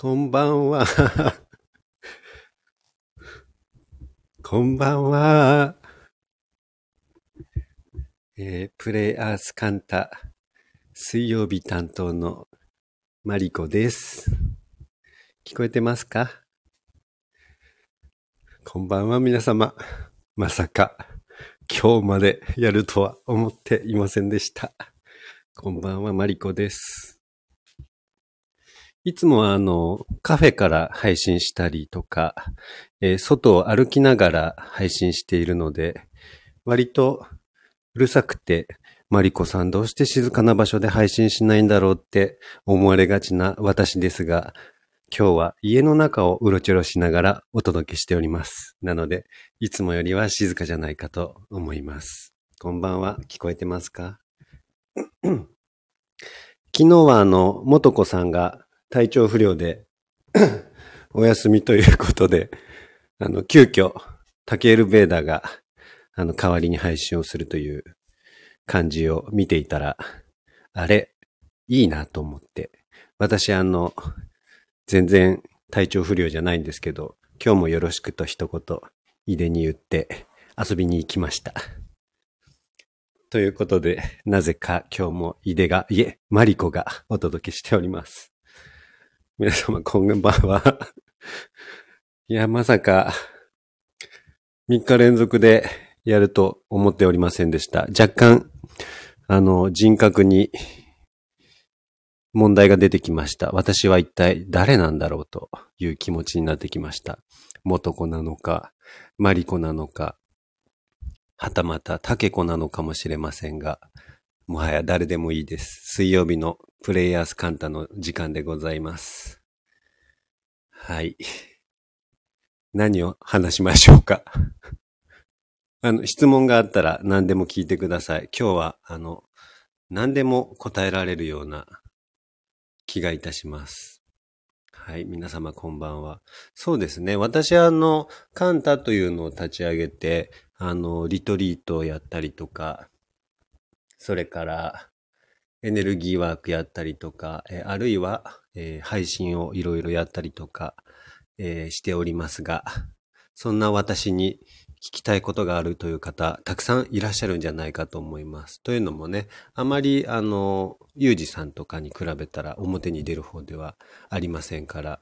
こんばんは。こんばんは。えープレイアースカンタ水曜日担当のマリコです。聞こえてますか？こんばんは皆様。まさか今日までやるとは思っていませんでした。こんばんはマリコです。いつもあの、カフェから配信したりとか、えー外を歩きながら配信しているので、割とうるさくて、マリコさんどうして静かな場所で配信しないんだろうって思われがちな私ですが、今日は家の中をうろちょろしながらお届けしております。なので、いつもよりは静かじゃないかと思います。こんばんは、聞こえてますか？昨日はあの、元子さんが体調不良で お休みということで、あの、急遽、タケール・ベーダーが、あの、代わりに配信をするという感じを見ていたら、あれ、いいなと思って。私、あの、全然体調不良じゃないんですけど、今日もよろしくと一言、井出に言って遊びに行きました。ということで、なぜか今日も井出が、いえ、マリコがお届けしております。皆様、こんばんは。いや、まさか、3日連続でやると思っておりませんでした。若干、あの、人格に問題が出てきました。私は一体誰なんだろうという気持ちになってきました。元子なのか、マリコなのか、はたまたタケコなのかもしれませんが、もはや誰でもいいです。水曜日のプレイヤースカンタの時間でございます。はい。何を話しましょうか？あの、質問があったら何でも聞いてください。今日は、あの、何でも答えられるような気がいたします。はい。皆様こんばんは。そうですね。私はあの、カンタというのを立ち上げて、あの、リトリートをやったりとか、それから、エネルギーワークやったりとか、えあるいは、え配信をいろいろやったりとか、えしておりますが、そんな私に聞きたいことがあるという方、たくさんいらっしゃるんじゃないかと思います。というのもね、あまり、あの、ゆうじさんとかに比べたら表に出る方ではありませんから、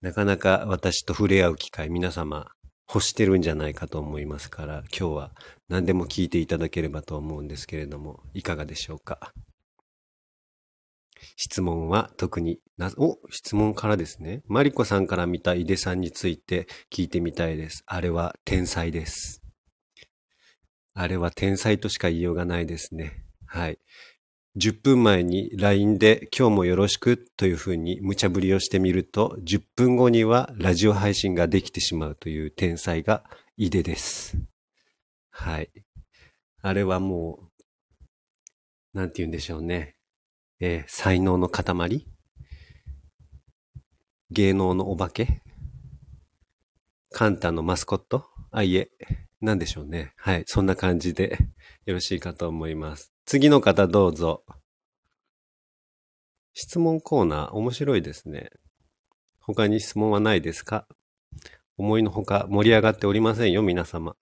なかなか私と触れ合う機会、皆様欲してるんじゃないかと思いますから、今日は何でも聞いていただければと思うんですけれども、いかがでしょうか？質問は特にな、お、質問からですね。マリコさんから見た井出さんについて聞いてみたいです。あれは天才です。あれは天才としか言いようがないですね。はい。10分前に LINE で今日もよろしくというふうに無茶ぶりをしてみると、10分後にはラジオ配信ができてしまうという天才が井出です。はい。あれはもう、なんて言うんでしょうね。えー才能の塊？芸能のお化け？カンタのマスコット？あ、いえ、なんでしょうね。はい。そんな感じでよろしいかと思います。次の方どうぞ。質問コーナー、面白いですね。他に質問はないですか？思いのほか盛り上がっておりませんよ、皆様。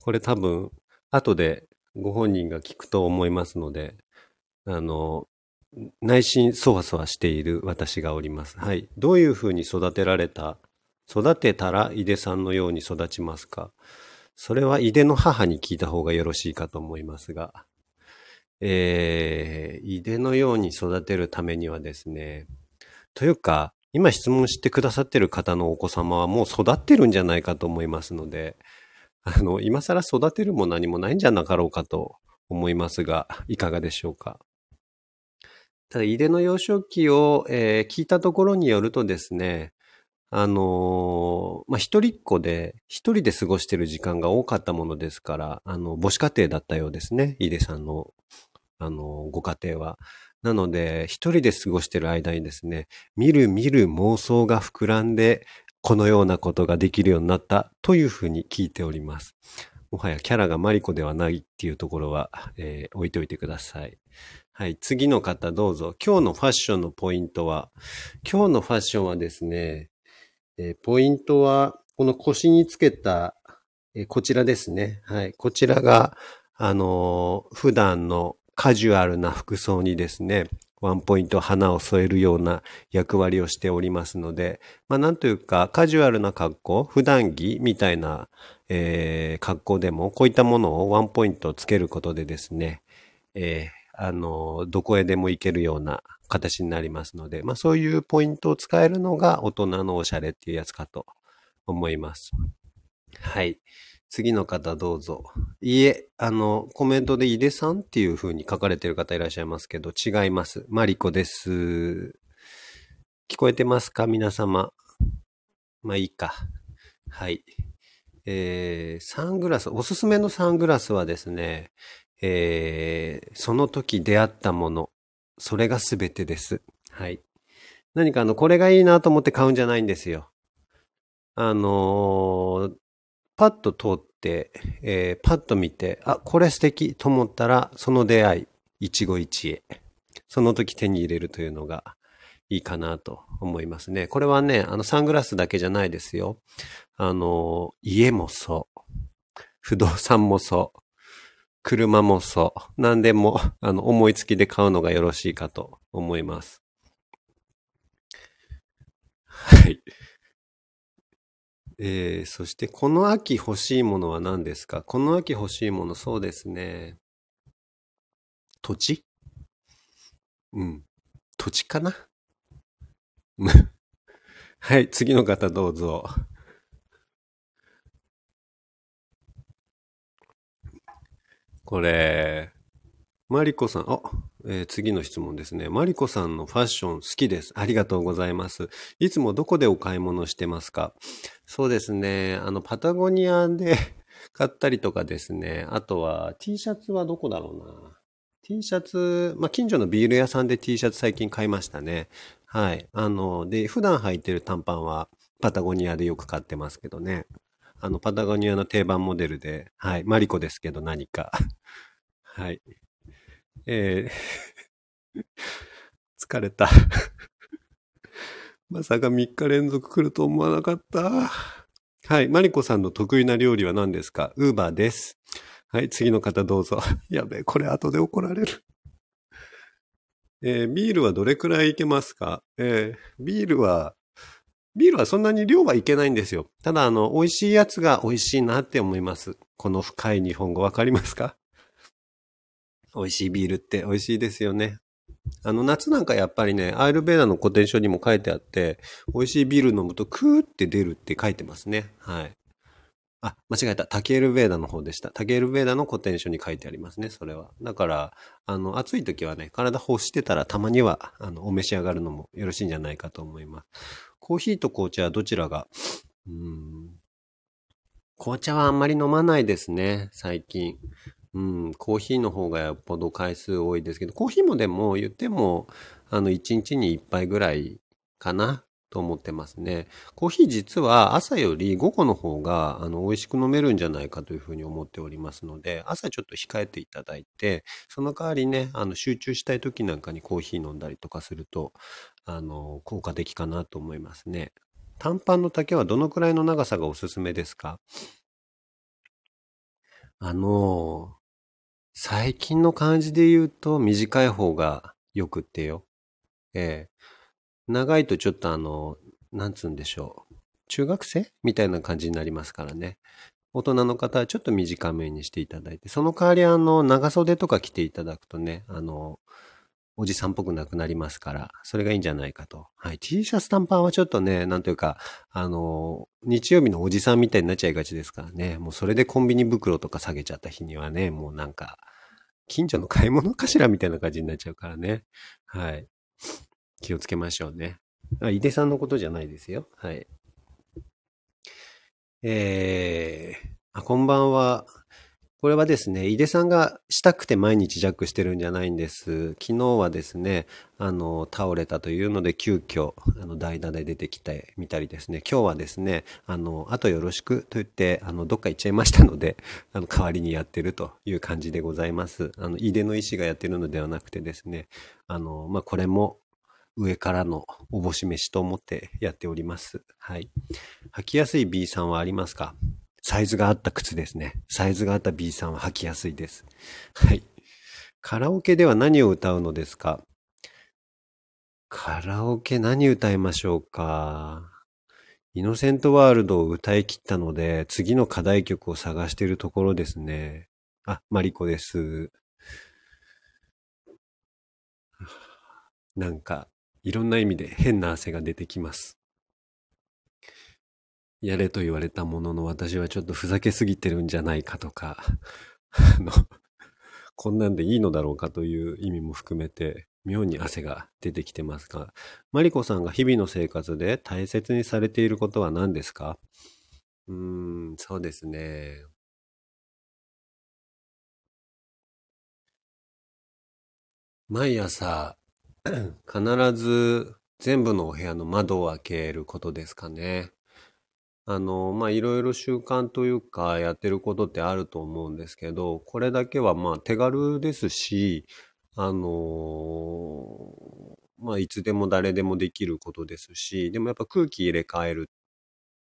これ多分、後でご本人が聞くと思いますので、あの、内心そわそわしている私がおります。はい。どういうふうに育てられた育てたら井出さんのように育ちますか？それは井出の母に聞いた方がよろしいかと思いますが、えー、井出のように育てるためにはですね、というか、今質問してくださってる方のお子様はもう育ってるんじゃないかと思いますので、あの、今更育てるも何もないんじゃなかろうかと思いますが、いかがでしょうか。ただ、井出の幼少期を、えー聞いたところによるとですね、あのーまあ、一人っ子で、一人で過ごしてる時間が多かったものですから、あの、母子家庭だったようですね、井出さんの、あのーご家庭は。なので、一人で過ごしてる間にですね、見る見る妄想が膨らんで、このようなことができるようになったというふうに聞いております。もはやキャラがマリコではないっていうところは、えー、置いておいてください。はい。次の方どうぞ。今日のファッションのポイントは、今日のファッションはですね、え、ポイントは、この腰につけた、え、こちらですね。はい。こちらが、あのー、普段のカジュアルな服装にですね、ワンポイント花を添えるような役割をしておりますので、まあなんというかカジュアルな格好、普段着みたいな、えー、格好でもこういったものをワンポイントつけることでですね、えー、あの、どこへでも行けるような形になりますので、まあそういうポイントを使えるのが大人のおしゃれっていうやつかと思います。はい。次の方どうぞ。いえ、あの、コメントで井出さんっていう風に書かれてる方いらっしゃいますけど、違います。マリコです。聞こえてますか？皆様。まあいいか。はい。えー、サングラス、おすすめのサングラスはですね、えー、その時出会ったもの、それが全てです。はい。何かあの、これがいいなと思って買うんじゃないんですよ。あのー、パッと通って、えー、パッと見て、あ、これ素敵と思ったら、その出会い、一期一会。その時手に入れるというのがいいかなと思いますね。これはね、あの、サングラスだけじゃないですよ。あの、家もそう。不動産もそう。車もそう。何でも、あの、思いつきで買うのがよろしいかと思います。はい。えー、そしてこの秋欲しいものは何ですか？この秋欲しいもの、そうですね。土地？うん。土地かな？はい、次の方どうぞ。これ、マリコさん、あ、えー、次の質問ですね。マリコさんのファッション好きです。ありがとうございます。いつもどこでお買い物してますか？そうですね。あの、パタゴニアで 買ったりとかですね。あとは T シャツはどこだろうな。T シャツ、まあ、近所のビール屋さんで T シャツ最近買いましたね。はい。あの、で、普段履いてる短パンはパタゴニアでよく買ってますけどね。あの、パタゴニアの定番モデルで、はい。マリコですけど何か。はい。えー、疲れた。まさか3日連続来ると思わなかった。はい。マリコさんの得意な料理は何ですか？ウーバーです。はい。次の方どうぞ。やべえ、これ後で怒られる。えー、ビールはどれくらいいけますか？えー、ビールは、ビールはそんなに量はいけないんですよ。ただ、あの、美味しいやつが美味しいなって思います。この深い日本語わかりますか？美味しいビールって美味しいですよね。あの、夏なんかやっぱりね、アイルベーダの古典書にも書いてあって、美味しいビール飲むとクーって出るって書いてますね。はい。あ、間違えた。タケールベーダの方でした。タケールベーダの古典書に書いてありますね、それは。だから、あの、暑い時はね、体干してたらたまには、あの、お召し上がるのもよろしいんじゃないかと思います。コーヒーと紅茶はどちらが、うん、紅茶はあんまり飲まないですね、最近。うん、コーヒーの方がよっぽど回数多いですけど、コーヒーもでも言っても、あの、1日に1杯ぐらいかな。と思ってますね。コーヒー実は朝より午後の方が、あの、美味しく飲めるんじゃないかというふうに思っておりますので、朝ちょっと控えていただいて、その代わりね、あの、集中したい時なんかにコーヒー飲んだりとかすると、あの、効果的かなと思いますね。短パンの丈はどのくらいの長さがおすすめですか？あの、最近の感じで言うと短い方がよくってよ。ええ長いとちょっとあの、なんつうんでしょう。中学生みたいな感じになりますからね。大人の方はちょっと短めにしていただいて、その代わりあの、長袖とか着ていただくとね、あの、おじさんっぽくなくなりますから、それがいいんじゃないかと。はい。T シャツ短パンはちょっとね、なんというか、あの、日曜日のおじさんみたいになっちゃいがちですからね。もうそれでコンビニ袋とか下げちゃった日にはね、もうなんか、近所の買い物かしらみたいな感じになっちゃうからね。はい。気をつけましょうね。あ、井出さんのことじゃないですよ。はい。えー、あ、こんばんは。これはですね、井出さんがしたくて毎日ジャックしてるんじゃないんです。昨日はですね、あの、倒れたというので、急遽、あの、代打で出てきてみたりですね、今日はですね、あの、あとよろしくと言って、あの、どっか行っちゃいましたので、あの、代わりにやってるという感じでございます。あの、井出の医師がやってるのではなくてですね、あの、まあ、これも、上からのおぼし飯と思ってやっております。はい。履きやすい B さんはありますか？サイズがあった靴ですね。サイズがあった B さんは履きやすいです。はい。カラオケでは何を歌うのですか？カラオケ何歌いましょうか？イノセントワールドを歌い切ったので、次の課題曲を探しているところですね。あ、マリコです。なんか、いろんな意味で変な汗が出てきます。やれと言われたものの私はちょっとふざけすぎてるんじゃないかとか、あの、こんなんでいいのだろうかという意味も含めて、妙に汗が出てきてますが、マリコさんが日々の生活で大切にされていることは何ですか？うーん、そうですね。毎朝、必ず全部のお部屋の窓を開けることですかね。あの、ま、いろいろ習慣というか、やってることってあると思うんですけど、これだけはま手軽ですし、あのまあ、いつでも誰でもできることですし、でもやっぱ空気入れ替える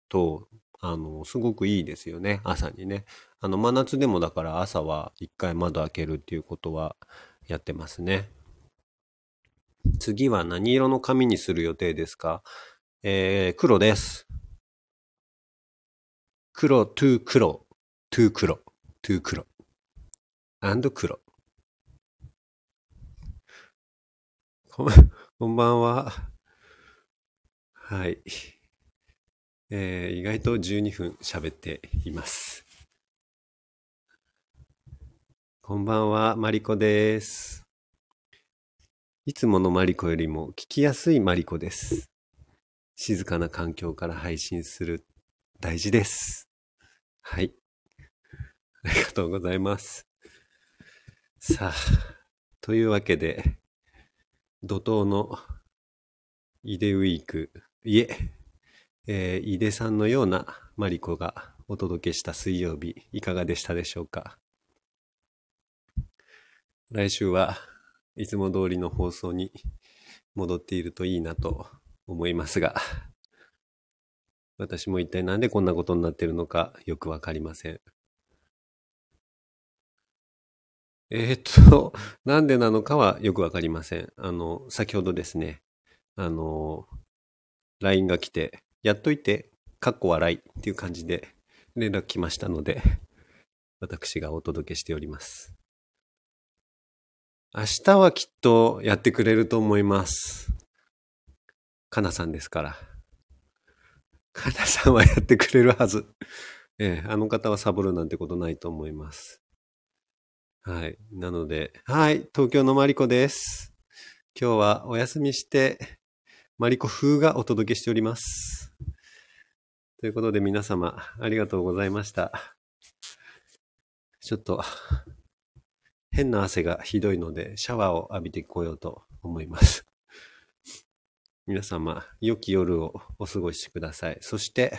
と、あの、すごくいいですよね、朝にね。あの、真夏でもだから朝は一回窓開けるっていうことはやってますね。次は何色の紙にする予定ですか？えー、黒です。黒、 to 黒、 to 黒、 to 黒、 and 黒。こん こんばんは。はい。えー、意外と12分喋っています。こんばんは、マリコです。いつものマリコよりも聞きやすいマリコです。静かな環境から配信する大事です。はい。ありがとうございます。さあ、というわけで、怒涛のイデウィーク、いえ、えー、井出さんのようなマリコがお届けした水曜日、いかがでしたでしょうか？来週はいつも通りの放送に戻っているといいなと思いますが、私も一体なんでこんなことになっているのかよくわかりません。えー、っと、なんでなのかはよくわかりません。あの、先ほどですね、あの、LINE が来て、やっといて、かっこ笑いっていう感じで連絡来ましたので、私がお届けしております。明日はきっとやってくれると思います。かなさんですから。かなさんはやってくれるはず。ええ、あの方はサボるなんてことないと思います。はい。なので、はい。東京のマリコです。今日はお休みして、マリコ風がお届けしております。ということで皆様、ありがとうございました。ちょっと、変な汗がひどいので、シャワーを浴びてこようと思います。皆様、良き夜をお過ごしください。そして、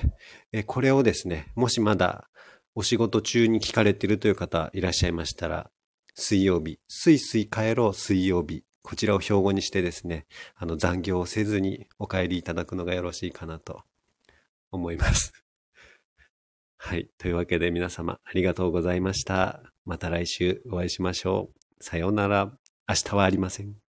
えこれをですね、もしまだお仕事中に聞かれているという方いらっしゃいましたら、水曜日、すいすい帰ろう水曜日、こちらを標語にしてですね、あの残業をせずにお帰りいただくのがよろしいかなと思います。はい。というわけで皆様ありがとうございました。また来週お会いしましょう。さようなら。明日はありません。